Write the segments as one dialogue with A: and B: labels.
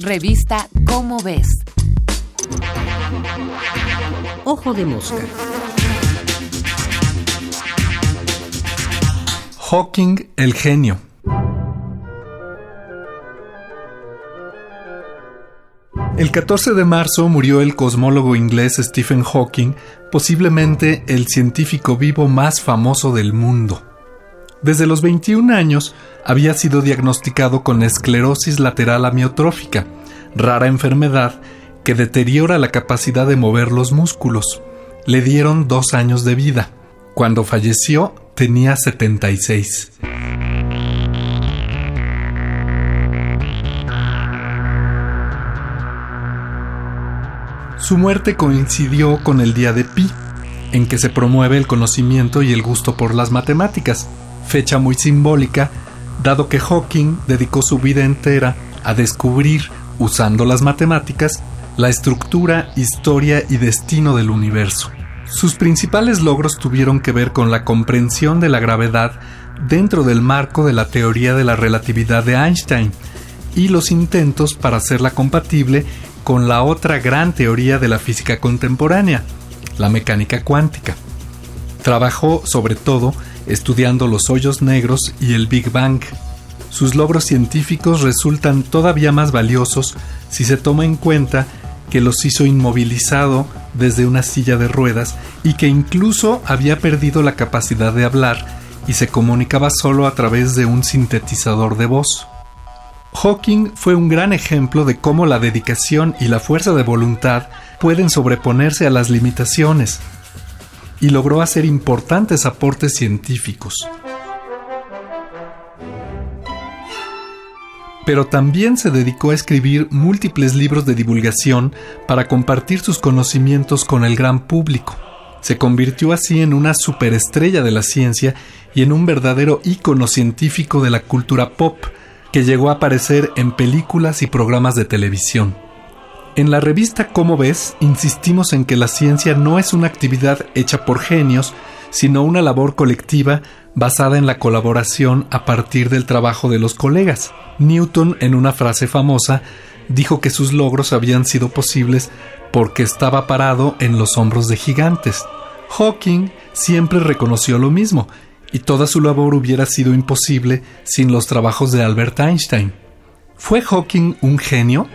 A: Revista Cómo ves.
B: Ojo de mosca.
C: Hawking el genio. El 14 de marzo murió el cosmólogo inglés Stephen Hawking, posiblemente el científico vivo más famoso del mundo. Desde los 21 años había sido diagnosticado con esclerosis lateral amiotrófica, rara enfermedad que deteriora la capacidad de mover los músculos. Le dieron dos años de vida. Cuando falleció tenía 76. Su muerte coincidió con el día de Pi, en que se promueve el conocimiento y el gusto por las matemáticas, fecha muy simbólica, dado que Hawking dedicó su vida entera a descubrir, usando las matemáticas, la estructura, historia y destino del universo. Sus principales logros tuvieron que ver con la comprensión de la gravedad dentro del marco de la teoría de la relatividad de Einstein y los intentos para hacerla compatible con la otra gran teoría de la física contemporánea, la mecánica cuántica. Trabajó sobre todo estudiando los hoyos negros y el Big Bang. Sus logros científicos resultan todavía más valiosos si se toma en cuenta que los hizo inmovilizado desde una silla de ruedas y que incluso había perdido la capacidad de hablar y se comunicaba solo a través de un sintetizador de voz. Hawking fue un gran ejemplo de cómo la dedicación y la fuerza de voluntad pueden sobreponerse a las limitaciones, y logró hacer importantes aportes científicos. Pero también se dedicó a escribir múltiples libros de divulgación para compartir sus conocimientos con el gran público. Se convirtió así en una superestrella de la ciencia y en un verdadero ícono científico de la cultura pop, que llegó a aparecer en películas y programas de televisión. En la revista Cómo ves, insistimos en que la ciencia no es una actividad hecha por genios, sino una labor colectiva basada en la colaboración a partir del trabajo de los colegas. Newton, en una frase famosa, dijo que sus logros habían sido posibles porque estaba parado en los hombros de gigantes. Hawking siempre reconoció lo mismo y toda su labor hubiera sido imposible sin los trabajos de Albert Einstein. ¿Fue Hawking un genio?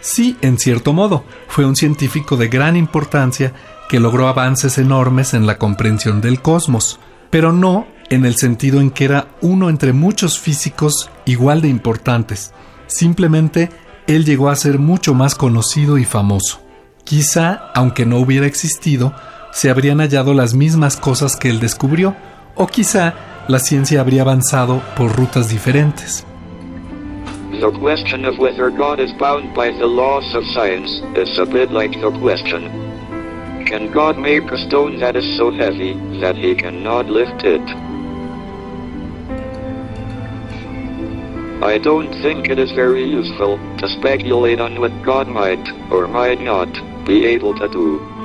C: Sí, en cierto modo, fue un científico de gran importancia que logró avances enormes en la comprensión del cosmos, pero no en el sentido en que era uno entre muchos físicos igual de importantes. Simplemente él llegó a ser mucho más conocido y famoso. Quizá, aunque no hubiera existido, se habrían hallado las mismas cosas que él descubrió, o quizá la ciencia habría avanzado por rutas diferentes.
D: The question of whether God is bound by the laws of science is a bit like the question Can God make a stone that is so heavy that he cannot lift it? I don't think it is very useful to speculate on what God might or might not be able to do.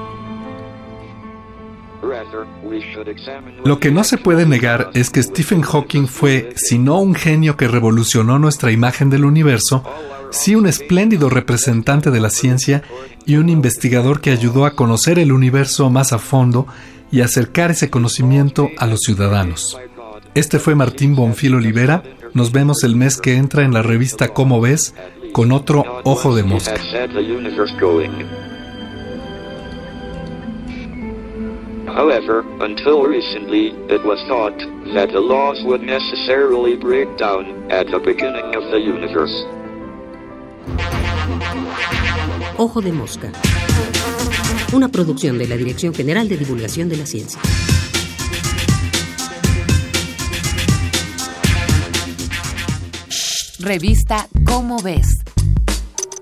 C: Lo que no se puede negar es que Stephen Hawking fue, si no un genio que revolucionó nuestra imagen del universo, sí un espléndido representante de la ciencia y un investigador que ayudó a conocer el universo más a fondo y acercar ese conocimiento a los ciudadanos. Este fue Martín Bonfil Olivera. Nos vemos el mes que entra en la revista Cómo ves con otro ojo de mosca.
D: However, until recently, it was thought that the laws would necessarily break down at the beginning of the universe.
B: Ojo de Mosca. Una producción de la Dirección General de Divulgación de la Ciencia.
A: Revista Cómo ves